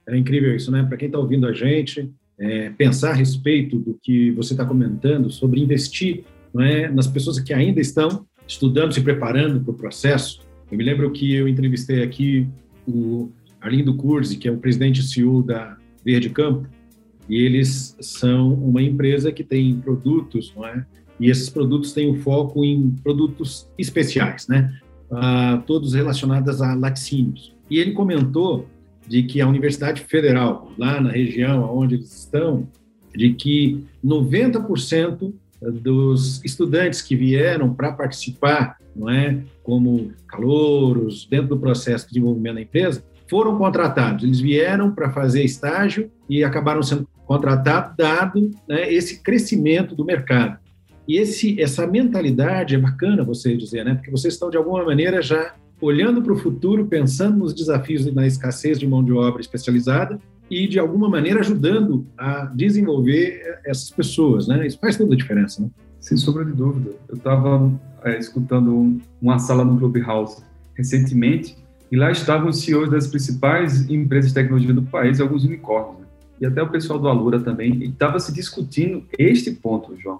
É incrível isso, né? Para quem está ouvindo a gente, é, pensar a respeito do que você está comentando sobre investir não é, nas pessoas que ainda estão estudando, se preparando para o processo. Eu me lembro que eu entrevistei aqui o Arlindo Curzi, que é o presidente e CEO da Verde Campo, e eles são uma empresa que tem produtos, não é? E esses produtos têm um foco em produtos especiais, né? Ah, todos relacionados a laticínios. E ele comentou de que a Universidade Federal, lá na região onde eles estão, de que 90% dos estudantes que vieram para participar, não é, como calouros, dentro do processo de desenvolvimento da empresa, foram contratados. Eles vieram para fazer estágio e acabaram sendo contratados, dado né, esse crescimento do mercado. E esse, essa mentalidade é bacana você dizer, né? Porque vocês estão, de alguma maneira, já olhando para o futuro, pensando nos desafios na escassez de mão de obra especializada e, de alguma maneira, ajudando a desenvolver essas pessoas, né? Isso faz toda a diferença, né? Sem sombra de dúvida. Eu estava é, escutando uma sala no Clubhouse recentemente e lá estavam os CEOs das principais empresas de tecnologia do país, alguns unicórnios, né? e até o pessoal do Alura também, estava se discutindo este ponto, João.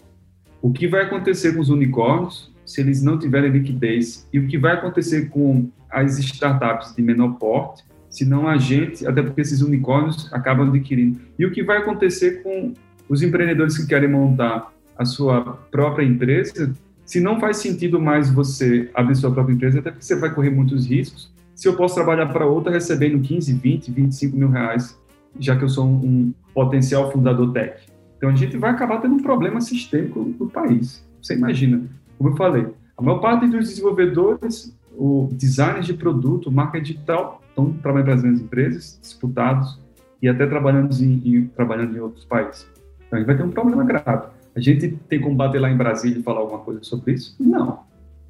O que vai acontecer com os unicórnios se eles não tiverem liquidez? E o que vai acontecer com as startups de menor porte se não a gente, até porque esses unicórnios acabam adquirindo. E o que vai acontecer com os empreendedores que querem montar a sua própria empresa, se não faz sentido mais você abrir sua própria empresa, até porque você vai correr muitos riscos, se eu posso trabalhar para outra recebendo 15, 20, 25 mil reais, já que eu sou um, um potencial fundador tech. Então a gente vai acabar tendo um problema sistêmico no país. Você imagina, como eu falei, a maior parte dos desenvolvedores, o designers de produto, marca digital, estão trabalhando para as empresas, disputados e até trabalhando em, em, trabalhando em outros países. Então, a gente vai ter um problema grave. A gente tem como bater lá em Brasília e falar alguma coisa sobre isso? Não,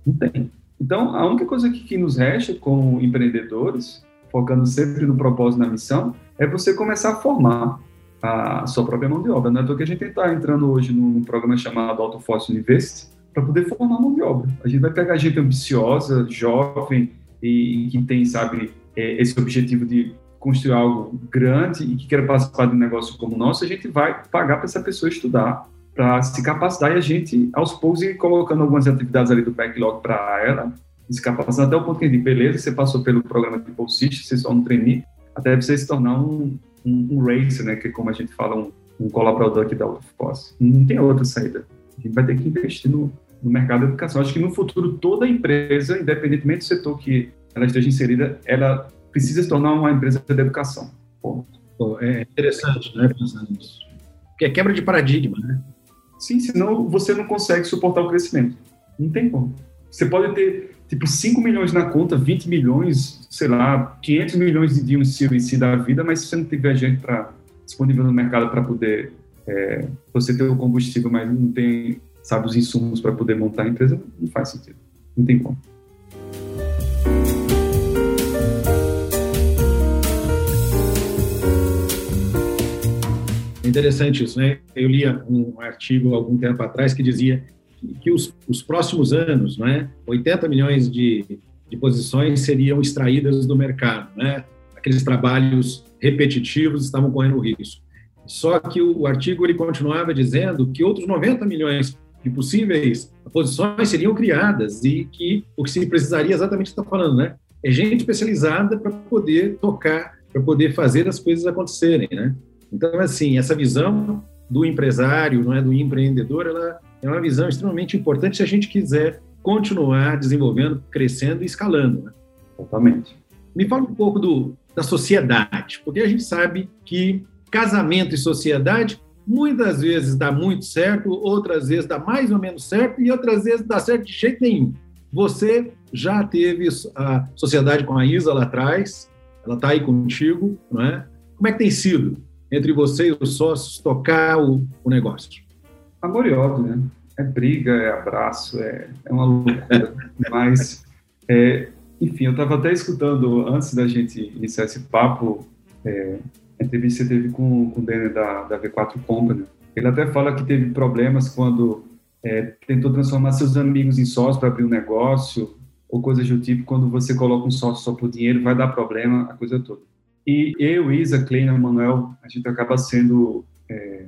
não tem. Então, a única coisa que, que nos resta como empreendedores, focando sempre no propósito, na missão, é você começar a formar a sua própria mão de obra. Não é porque a gente está entrando hoje num programa chamado Auto Force University para poder formar mão de obra. A gente vai pegar gente ambiciosa, jovem e que tem, sabe, é, esse objetivo de construir algo grande e que queira participar de um negócio como o nosso, a gente vai pagar para essa pessoa estudar, para se capacitar e a gente, aos poucos, ir colocando algumas atividades ali do backlog para ela, se capacitando até o ponto que gente, beleza, você passou pelo programa de Pulsist, você só trainee, até você se tornar um, um, um racer, né, que é como a gente fala, um, um colaborador aqui da UFPOS. Não tem outra saída. A gente vai ter que investir no, no mercado da educação. Acho que no futuro toda empresa, independentemente do setor que ela esteja inserida, ela precisa se tornar uma empresa de educação. Ponto. é interessante, né, pensando nisso. Porque é quebra de paradigma, né? Sim, senão você não consegue suportar o crescimento. Não tem como. Você pode ter, tipo, 5 milhões na conta, 20 milhões, sei lá, 500 milhões de um Series C da vida, mas se você não tiver gente para disponível no mercado para poder é, você ter o combustível, mas não tem, sabe, os insumos para poder montar a empresa, não faz sentido. Não tem como. É interessante isso, né? Eu li um artigo algum tempo atrás que dizia que os, os próximos anos, né, 80 milhões de, de posições seriam extraídas do mercado, né? Aqueles trabalhos repetitivos estavam correndo risco. Só que o, o artigo ele continuava dizendo que outros 90 milhões de possíveis posições seriam criadas e que o que se precisaria exatamente está falando, né? É gente especializada para poder tocar, para poder fazer as coisas acontecerem, né? Então, assim, essa visão do empresário, não é, do empreendedor, ela é uma visão extremamente importante se a gente quiser continuar desenvolvendo, crescendo e escalando. Né? Totalmente. Me fala um pouco do, da sociedade, porque a gente sabe que casamento e sociedade muitas vezes dá muito certo, outras vezes dá mais ou menos certo e outras vezes dá certo de jeito nenhum. Você já teve a sociedade com a Isa lá atrás, ela está aí contigo, não é? Como é que tem sido entre você e os sócios tocar o, o negócio? Amor e ódio, né? É briga, é abraço, é, é uma loucura. (laughs) Mas, é, enfim, eu estava até escutando, antes da gente iniciar esse papo, é, a entrevista que teve com, com o Daniel da, da V4 Company. Ele até fala que teve problemas quando é, tentou transformar seus amigos em sócios para abrir um negócio, ou coisas do tipo, quando você coloca um sócio só por dinheiro, vai dar problema, a coisa toda. E eu, Isa, Kleiner, Manuel, a gente acaba sendo é,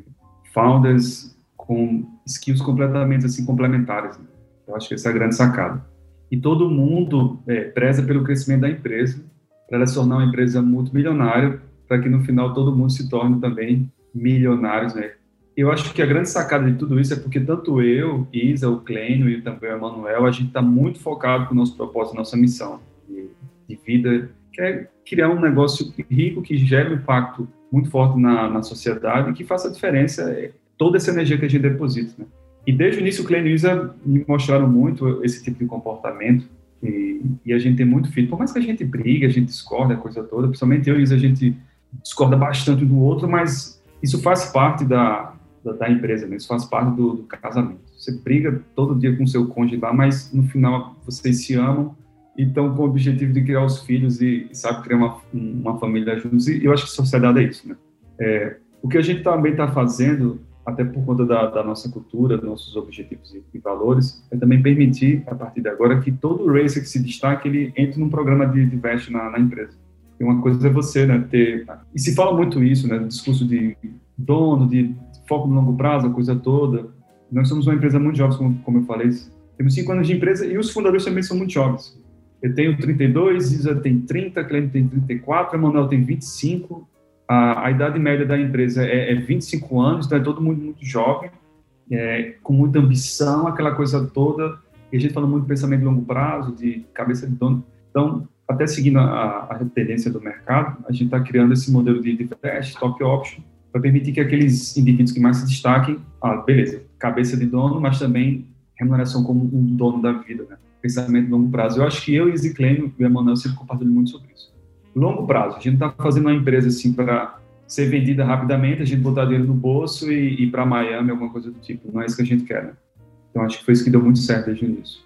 founders com skills completamente assim complementares. Né? Eu acho que essa é a grande sacada. E todo mundo é, preza pelo crescimento da empresa, para ela se tornar uma empresa multimilionária, para que no final todo mundo se torne também milionários, né? Eu acho que a grande sacada de tudo isso é porque tanto eu, Isa, o Clênio e também o Emanuel, a gente está muito focado com o nosso propósito, nossa missão de, de vida que é criar um negócio rico que gere um impacto muito forte na, na sociedade e que faça a diferença é, toda essa energia que a gente deposita. Né? E desde o início, o User me mostraram muito esse tipo de comportamento e, e, a gente tem muito filho. Por mais que a gente briga, a gente discorda, a coisa toda, principalmente eu e a gente discorda bastante do outro, mas isso faz parte da, da, da empresa, né? isso faz parte do, do, casamento. Você briga todo dia com seu cônjuge lá, mas no final vocês se amam estão com o objetivo de criar os filhos e, sabe, criar uma, uma família juntos. E eu acho que sociedade é isso, né? É, o que a gente também está fazendo, até por conta da, da, nossa cultura, dos nossos objetivos e, e, valores, é também permitir, a partir de agora, que todo racer que se destaque, ele entre num programa de, de veste na, na, empresa. E uma coisa é você, né, ter... E se fala muito isso, né, discurso de dono, de foco no longo prazo, a coisa toda. Nós somos uma empresa muito jovem, como, como eu falei, temos cinco anos de empresa e os fundadores também são muito jovens. Eu tenho 32, Isa tem 30, Clênio tem 34, Emanuel tem 25. A, a idade média da empresa é, é 25 anos, então é todo mundo muito jovem, é, com muita ambição, aquela coisa toda. E a gente fala muito de pensamento de longo prazo, de cabeça de dono. Então, até seguindo a, a tendência do mercado, a gente está criando esse modelo de, de stock option, para permitir que aqueles indivíduos que mais se destaquem, ah, beleza, cabeça de dono, mas também remuneração como um dono da vida, né? Pensamento de longo prazo. Eu acho que eu e Ziclênio e o Emanuel sempre compartilham muito sobre isso. Longo prazo, a gente não está fazendo uma empresa assim para ser vendida rapidamente, a gente botar dinheiro no bolso e ir para Miami, alguma coisa do tipo. Não é isso que a gente quer, né? Então acho que foi isso que deu muito certo desde o início.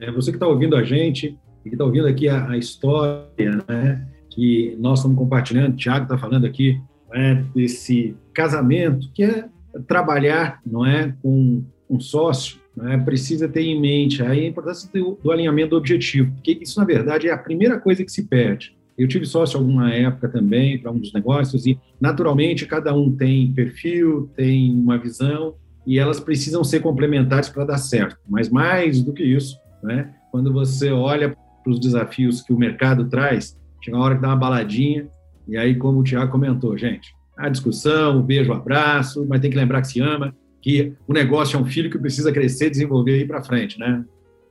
É, você que está ouvindo a gente e que está ouvindo aqui a, a, história, né, que nós estamos compartilhando, o Thiago está falando aqui, né, desse casamento, que é trabalhar, não é, com um sócio né, precisa ter em mente a importância do, do, alinhamento do objetivo, porque isso, na verdade, é a primeira coisa que se perde. Eu tive sócio alguma época também para um dos negócios e, naturalmente, cada um tem perfil, tem uma visão e elas precisam ser complementares para dar certo. Mas mais do que isso, né, quando você olha para os desafios que o mercado traz, chega uma hora que dá uma baladinha e aí, como o Tiago comentou, gente, a discussão, o beijo, o abraço, mas tem que lembrar que se ama, que o negócio é um filho que precisa crescer, desenvolver e ir para frente, né?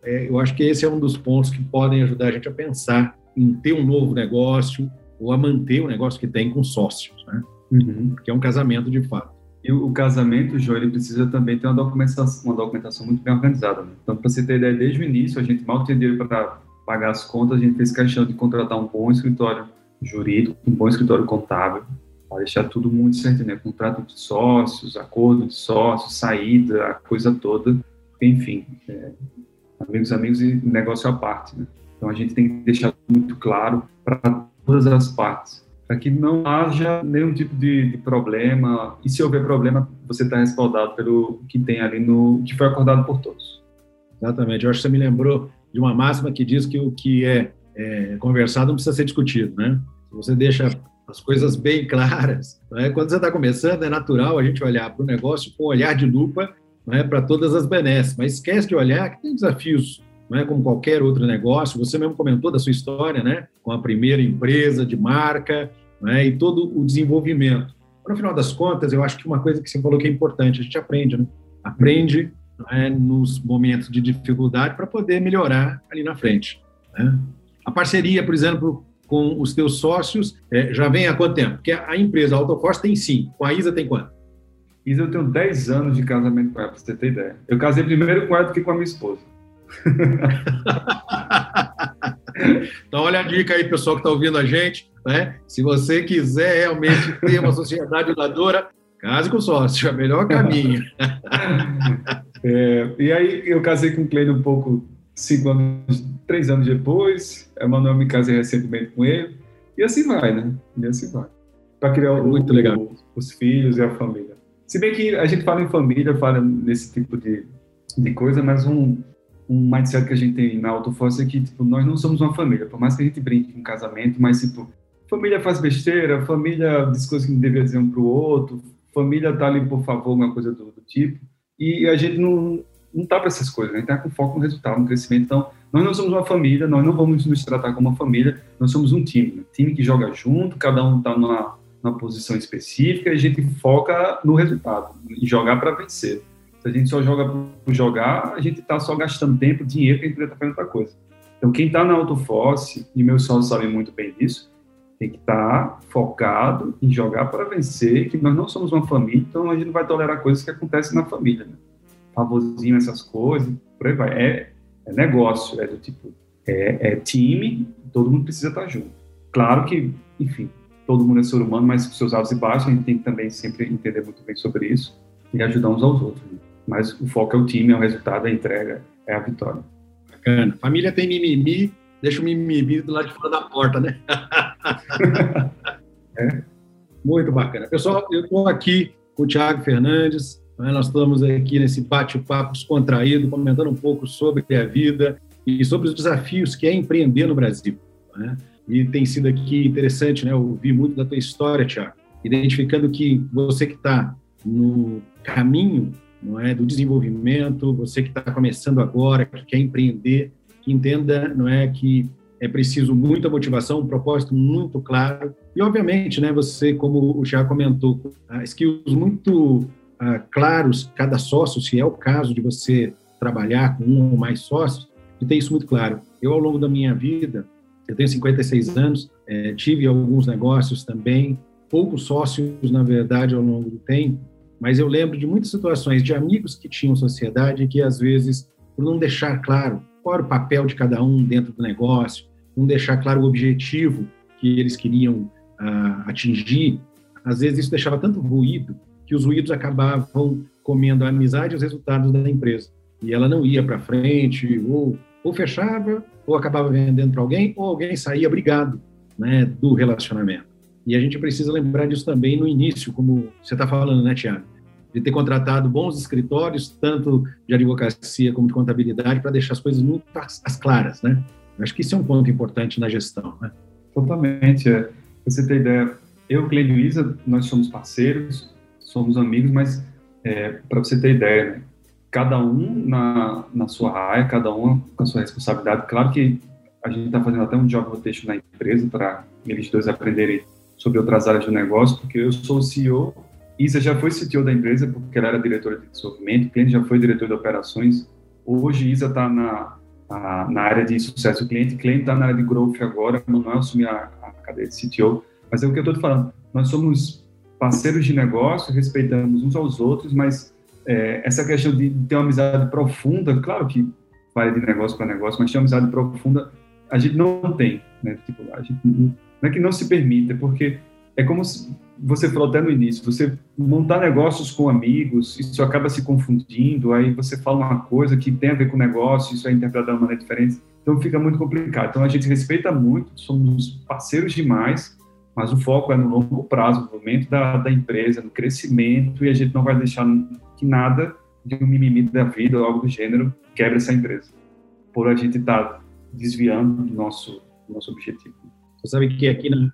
É, eu acho que esse é um dos pontos que podem ajudar a gente a pensar em ter um novo negócio ou a manter o negócio que tem com sócios, né? Uhum. Que é um casamento de fato. E o, casamento, João, ele precisa também ter uma documentação, uma documentação muito bem organizada. Né? Então, para você ter ideia, desde o início, a gente mal tinha dinheiro para pagar as contas, a gente fez questão de contratar um bom escritório jurídico, um bom escritório contábil, para deixar tudo muito certo, né? Contrato de sócios, acordo de sócios, saída, a coisa toda. Enfim, é, amigos, amigos e negócio à parte, né? Então a gente tem que deixar muito claro para todas as partes, para que não haja nenhum tipo de, de, problema. E se houver problema, você está respaldado pelo que tem ali no que foi acordado por todos. Exatamente. Eu acho que você me lembrou de uma máxima que diz que o que é, é conversado não precisa ser discutido, né? Se você deixa as coisas bem (laughs) claras. É? Quando você está começando, é natural a gente olhar para o negócio com um olhar de lupa é? para todas as benesses, mas esquece de olhar que tem desafios, não é como qualquer outro negócio. Você mesmo comentou da sua história, né? com a primeira empresa de marca é? e todo o desenvolvimento. No final das contas, eu acho que uma coisa que você falou que é importante, a gente aprende, né? aprende é? nos momentos de dificuldade para poder melhorar ali na frente. Né? A parceria, por exemplo, com os teus sócios é, já vem há quanto tempo? Porque a empresa a Autoforce tem sim, com a Isa tem quanto? Isa, eu tenho 10 anos de casamento com ela, para você ter ideia. Eu casei primeiro com ela do que com a minha esposa. (laughs) então, olha a dica aí, pessoal que está ouvindo a gente. Né? Se você quiser realmente ter uma sociedade duradoura, case com sócio, é o melhor caminho. (laughs) é, e aí, eu casei com o Cleide um pouco, cinco anos três anos depois, Emanuel me casei recentemente com ele, e assim vai, né? E assim vai. Para criar é muito o, legal. O, os filhos e a família. Se bem que a gente fala em família, fala nesse tipo de, de coisa, mas um, um mindset que a gente tem na Autoforce é que, tipo, nós não somos uma família, por mais que a gente brinque com casamento, mas, tipo, família faz besteira, família diz coisas que não deveria dizer um pro outro, família tá ali por favor, uma coisa do, do tipo, e a gente não, não tá para essas coisas, né? A gente tá com foco no resultado, no crescimento, então nós não somos uma família, nós não vamos nos tratar como uma família, nós somos um time. Um time que joga junto, cada um está numa, numa posição específica e a gente foca no resultado, em jogar para vencer. Se a gente só joga por jogar, a gente está só gastando tempo, dinheiro, que a gente poderia estar fazendo outra coisa. Então, quem está na Autoforce, e meus sócios sabem muito bem disso, tem que estar tá focado em jogar para vencer, que nós não somos uma família, então a gente não vai tolerar coisas que acontecem na família. Né? Favorzinho, essas coisas, por aí vai. É, é negócio, é do tipo, é, é time, todo mundo precisa estar junto. Claro que, enfim, todo mundo é ser humano, mas com seus altos e baixos, a gente tem que também sempre entender muito bem sobre isso e ajudar uns aos outros. Né? Mas o foco é o time, é o resultado, é a entrega, é a vitória. Bacana. Família tem mimimi, deixa o mimimi do lado de fora da porta, né? (laughs) é. Muito bacana. Pessoal, eu estou aqui com o Tiago Fernandes? Nós estamos aqui nesse bate-papo descontraído, comentando um pouco sobre a vida e sobre os desafios que é empreender no Brasil. Né? E tem sido aqui interessante né, ouvir muito da tua história, Tiago, identificando que você que está no caminho não é, do desenvolvimento, você que está começando agora, que quer empreender, que entenda não é, que é preciso muita motivação, um propósito muito claro. E, obviamente, né, você, como o Tiago comentou, uh, skills muito uh, claros, cada sócio, se é o caso de você trabalhar com um ou mais sócios, de ter isso muito claro. Eu, ao longo da minha vida, eu tenho 56 anos, é, tive alguns negócios também, poucos sócios, na verdade, ao longo do tempo, mas eu lembro de muitas situações de amigos que tinham sociedade que, às vezes, por não deixar claro qual era o papel de cada um dentro do negócio, não deixar claro o objetivo que eles queriam ah, atingir, às vezes isso deixava tanto ruído que os ruídos acabavam comendo a amizade e os resultados da empresa. E ela não ia para frente, ou, ou fechava, ou acabava vendendo para alguém, ou alguém saía brigado né, do relacionamento. E a gente precisa lembrar disso também no início, como você está falando, né, Tiago? De ter contratado bons escritórios, tanto de advocacia como de contabilidade, para deixar as coisas muito as claras, né? Acho que isso é um ponto importante na gestão, né? Totalmente. É. Você tem ideia, eu, Cleide Luísa, nós somos parceiros, somos amigos, mas é, para você ter ideia, né? cada um na, na sua área, cada um com a sua responsabilidade. Claro que a gente está fazendo até um job rotation na empresa para eles dois aprenderem sobre outras áreas do negócio, porque eu sou o CEO, Isa já foi CTO da empresa, porque ela era diretora de desenvolvimento, cliente já foi diretor de operações. Hoje, Isa está na, na área de sucesso do cliente, cliente está na área de growth agora, Manuel assumiu a, a cadeia de CTO. Mas é o que eu estou te falando, nós somos parceiros de negócio, respeitamos uns aos outros, mas é, essa questão de ter uma amizade profunda, claro que vai de negócio para negócio, mas ter uma amizade profunda, a gente não tem, né? Tipo, a gente não é que não se permita, porque é como você falou até no início, você montar negócios com amigos, isso acaba se confundindo, aí você fala uma coisa que tem a ver com o negócio, isso é interpretado de uma maneira diferente, então fica muito complicado. Então a gente respeita muito, somos parceiros demais, mas o foco é no longo prazo, no momento da, da empresa, no crescimento, e a gente não vai deixar que nada de um mimimi da vida ou algo do gênero quebre essa empresa, por a gente estar tá desviando do nosso, do nosso objetivo. Você sabe que aqui na,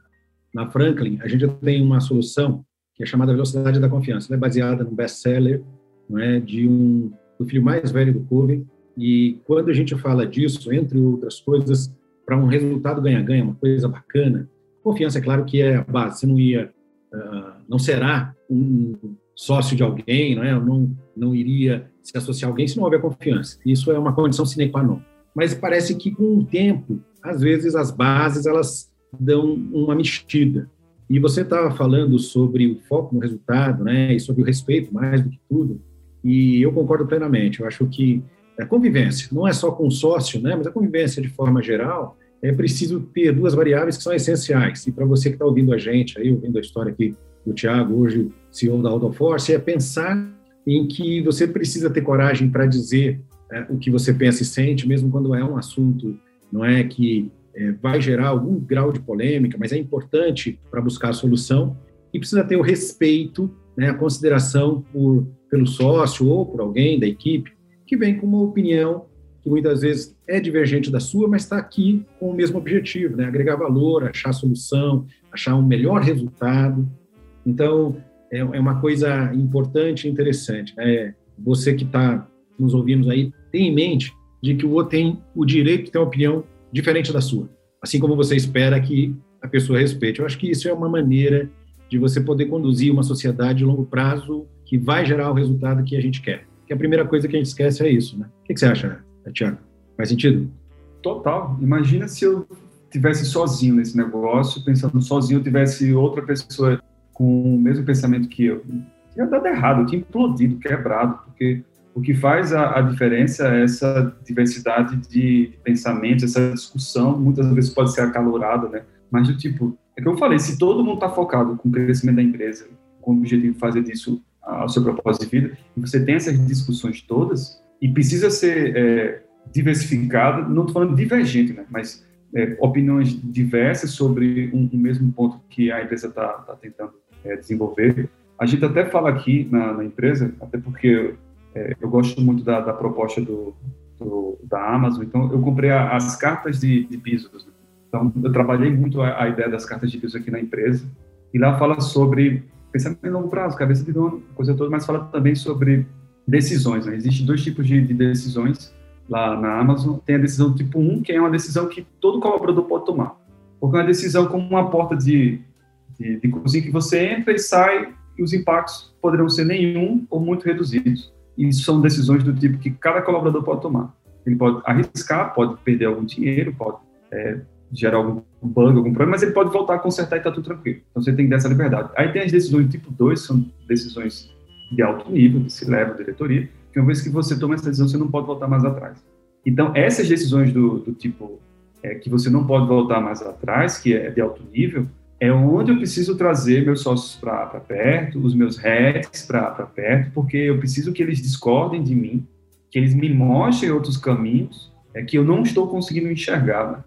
na Franklin a gente tem uma solução que é chamada Velocidade da Confiança. É baseada no best-seller não é, de um, do filho mais velho do Covey. E quando a gente fala disso, entre outras coisas, para um resultado ganha-ganha, uma coisa bacana, confiança, é claro que é a base. Você não ia, uh, não será um sócio de alguém, não é? Não, não iria se associar a alguém se não houver confiança. Isso é uma condição sine qua non. Mas parece que com o tempo, às vezes as bases elas dão uma mexida. E você estava falando sobre o foco no resultado, né, e sobre o respeito mais do que tudo, e eu concordo plenamente. Eu acho que a convivência, não é só com o sócio, né, mas a convivência de forma geral, é preciso ter duas variáveis que são essenciais. E para você que está ouvindo a gente, aí ouvindo a história aqui do Tiago, hoje CEO da AutoForce, é pensar em que você precisa ter coragem para dizer é, o que você pensa e sente, mesmo quando é um assunto, não é que é, vai gerar algum grau de polêmica, mas é importante para buscar a solução e precisa ter o respeito, né, a consideração por, pelo sócio ou por alguém da equipe que vem com uma opinião que muitas vezes é divergente da sua, mas está aqui com o mesmo objetivo, né, agregar valor, achar solução, achar um melhor resultado. Então, é, é uma coisa importante e interessante. Né? Você que está nos ouvindo aí, tem em mente de que o outro tem o direito de ter uma opinião diferente da sua, assim como você espera que a pessoa respeite. Eu acho que isso é uma maneira de você poder conduzir uma sociedade de longo prazo que vai gerar o resultado que a gente quer. Que a primeira coisa que a gente esquece é isso, né? O que você acha, Tiago? Faz sentido? Total. Imagina se eu tivesse sozinho nesse negócio, pensando sozinho, eu tivesse outra pessoa com o mesmo pensamento que eu. Tinha dado errado, eu tinha implodido, quebrado, porque o que faz a, a diferença é essa diversidade de, de, pensamentos, essa discussão, muitas vezes pode ser acalorada, né? Mas do tipo, é que eu falei, se todo mundo está focado com o crescimento da empresa, com o objetivo de fazer disso ao seu propósito de vida, e você tem essas discussões todas, e precisa ser é, não estou falando divergente, né? Mas é, opiniões diversas sobre um, um, mesmo ponto que a empresa está tá tentando é, desenvolver. A gente até fala aqui na, na empresa, até porque é, eu gosto muito da, da proposta do, do, da Amazon, então eu comprei a, as cartas de, de pisos. Né? Então, eu trabalhei muito a, a, ideia das cartas de pisos aqui na empresa, e lá fala sobre pensamento em longo prazo, cabeça de dono, coisa toda, mas fala também sobre decisões. Né? Existem dois tipos de, de decisões lá na Amazon. Tem a decisão tipo 1, que é uma decisão que todo colaborador pode tomar. Porque é uma decisão como uma porta de, de, de cozinha que você entra e sai e os impactos poderão ser nenhum ou muito reduzidos. E são decisões do tipo que cada colaborador pode tomar. Ele pode arriscar, pode perder algum dinheiro, pode é, gerar algum bug, algum problema, mas ele pode voltar a consertar e está tudo tranquilo. Então você tem dessa liberdade. Aí tem as decisões tipo 2, são decisões de alto nível, que se leva à diretoria, que uma vez que você toma essa decisão, você não pode voltar mais atrás. Então, essas decisões do, do tipo é, que você não pode voltar mais atrás, que é de alto nível, é onde eu preciso trazer meus sócios para perto, os meus heads para perto, porque eu preciso que eles discordem de mim, que eles me mostrem outros caminhos é, que eu não estou conseguindo enxergar. Né?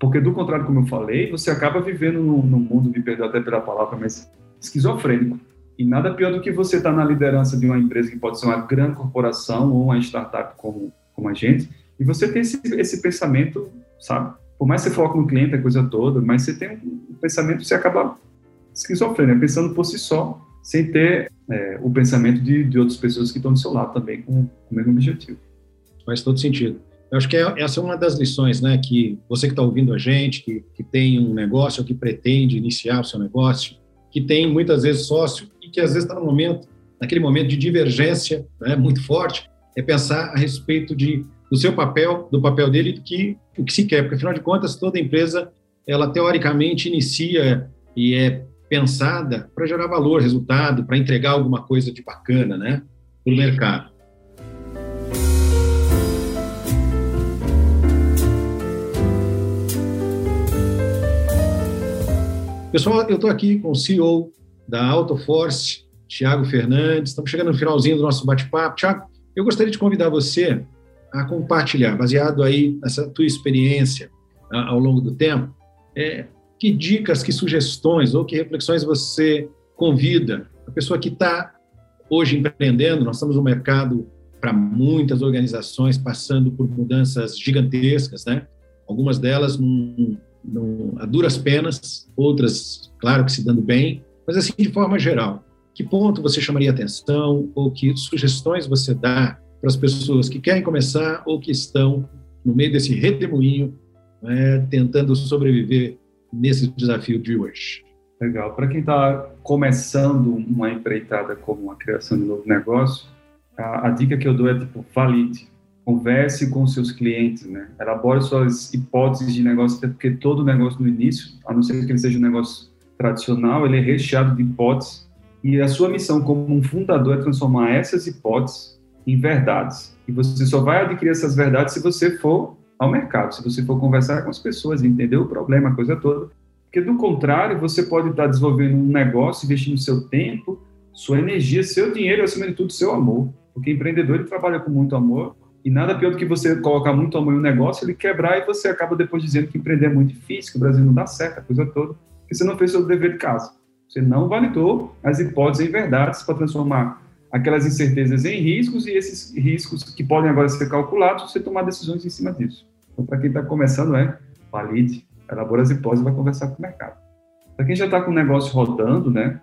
Porque, do contrário, como eu falei, você acaba vivendo num, num mundo, me perdoe até pela palavra, mas esquizofrênico. E nada pior do que você estar tá na liderança de uma empresa que pode ser uma grande corporação ou uma startup como, como a gente, e você tem esse, esse pensamento, sabe? Por mais que você foque no cliente, a coisa toda, mas você tem um pensamento, você acaba esquizofrênico, né? pensando por si só, sem ter é, o pensamento de, de outras pessoas que estão do seu lado também com, com o mesmo objetivo. Faz todo sentido. Eu acho que é, essa é uma das lições, né? Que você que está ouvindo a gente, que, que tem um negócio ou que pretende iniciar o seu negócio, que tem muitas vezes sócio que às vezes está no momento, naquele momento de divergência, né, muito forte, é pensar a respeito de do seu papel, do papel dele, do que o que se quer, porque afinal de contas toda empresa ela teoricamente inicia e é pensada para gerar valor, resultado, para entregar alguma coisa de bacana, né, para o mercado. Pessoal, eu estou aqui com o CEO da AutoForce, Tiago Fernandes. Estamos chegando no finalzinho do nosso bate-papo. Tiago, eu gostaria de convidar você a compartilhar, baseado aí nessa tua experiência ao longo do tempo, é, que dicas, que sugestões ou que reflexões você convida a pessoa que está hoje empreendendo. Nós estamos no mercado para muitas organizações passando por mudanças gigantescas, né? Algumas delas num, no, a duras penas, outras, claro que se dando bem, mas assim, de forma geral, que ponto você chamaria atenção ou que sugestões você dá para as pessoas que querem começar ou que estão no meio desse redemoinho, né, tentando sobreviver nesse desafio de hoje? Legal. Para quem está começando uma empreitada como a criação de um novo negócio, a, a dica que eu dou é tipo valide converse com seus clientes, né? Elabore suas hipóteses de negócio, até porque todo negócio no início, a não ser que ele seja um negócio tradicional, ele é recheado de hipóteses e a sua missão como um fundador é transformar essas hipóteses em verdades. E você só vai adquirir essas verdades se você for ao mercado, se você for conversar com as pessoas, entender o problema, a coisa toda. Porque do contrário, você pode estar desenvolvendo um negócio, investindo seu tempo, sua energia, seu dinheiro, acima de tudo, seu amor. Porque empreendedor ele trabalha com muito amor e nada pior do que você colocar muito amor em um negócio, ele quebrar e você acaba depois dizendo que empreender é muito difícil, que o Brasil não dá certo, a coisa toda, porque você não fez seu dever de casa. Você não validou as hipóteses em verdades para transformar aquelas incertezas em riscos e esses riscos que podem agora ser calculados, você tomar decisões em cima disso. Então, para quem está começando, é valide, elabora as hipóteses e vai conversar com o mercado. Para quem já está com o negócio rodando, né,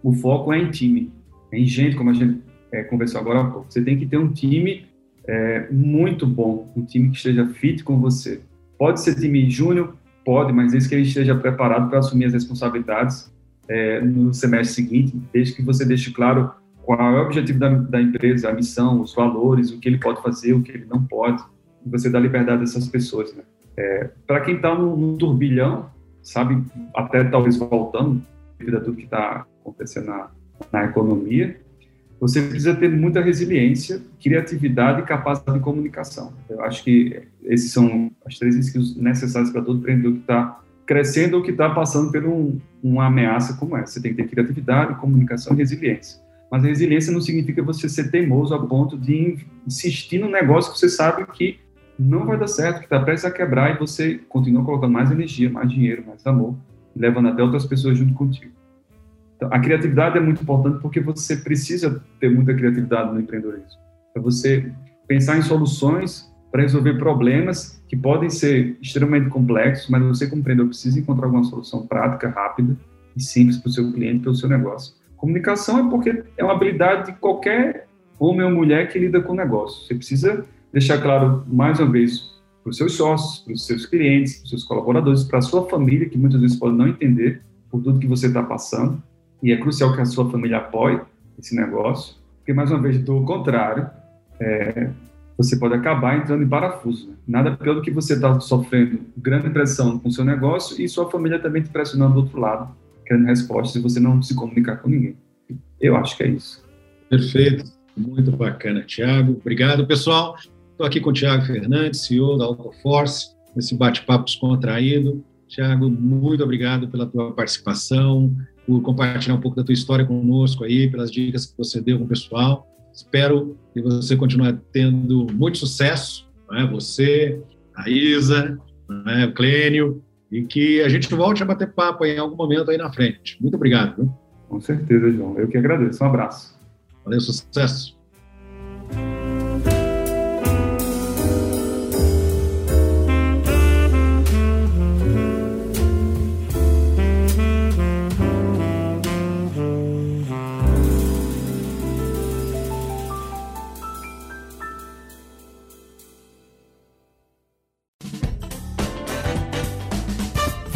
o foco é em time, é em gente, como a gente é, conversou agora há pouco. Você tem que ter um time é, muito bom, um time que esteja fit com você. Pode ser time júnior, pode, mas desde que ele esteja preparado para assumir as responsabilidades é, no semestre seguinte, desde que você deixe claro qual é o objetivo da, da, empresa, a missão, os valores, o que ele pode fazer, o que ele não pode, e você dá liberdade a essas pessoas. Né? É, para quem está num, turbilhão, sabe, até talvez voltando, devido a tudo que está acontecendo na, na economia, você precisa ter muita resiliência, criatividade e capacidade de comunicação. Eu acho que esses são as três skills necessárias para todo empreendedor que está crescendo ou que está passando por um, uma ameaça como essa. Você tem que ter criatividade, comunicação e resiliência. Mas a resiliência não significa você ser teimoso a ponto de insistir no negócio que você sabe que não vai dar certo, que está prestes a quebrar e você continua colocando mais energia, mais dinheiro, mais amor, levando até outras pessoas junto contigo. Então, a criatividade é muito importante porque você precisa ter muita criatividade no empreendedorismo. Para você pensar em soluções para resolver problemas que podem ser extremamente complexos, mas você, como empreendedor, precisa encontrar alguma solução prática, rápida e simples para o seu cliente, para o seu negócio. Comunicação é porque é uma habilidade de qualquer homem ou mulher que lida com negócio. Você precisa deixar claro, mais uma vez, para os seus sócios, para os seus clientes, para os seus colaboradores, para a sua família, que muitas vezes pode não entender por tudo que você está passando. E é crucial que a sua família apoie esse negócio, porque, mais uma vez, do contrário, é, você pode acabar entrando em parafuso. Né? Nada pior do que você estar tá sofrendo grande pressão com o seu negócio e sua família também te pressionando do outro lado, querendo respostas e você não se comunicar com ninguém. Eu acho que é isso. Perfeito. Muito bacana, Tiago. Obrigado, pessoal. Estou aqui com o Tiago Fernandes, CEO da AutoForce, nesse bate-papo descontraído. Tiago, muito obrigado pela tua participação, por compartilhar um pouco da tua história conosco aí, pelas dicas que você deu com o pessoal. Espero que você continue tendo muito sucesso, é? você, a Isa, é? o Clênio, e que a gente volte a bater papo em algum momento aí na frente. Muito obrigado. Viu? Com certeza, João. Eu que agradeço. Um abraço. Valeu, sucesso.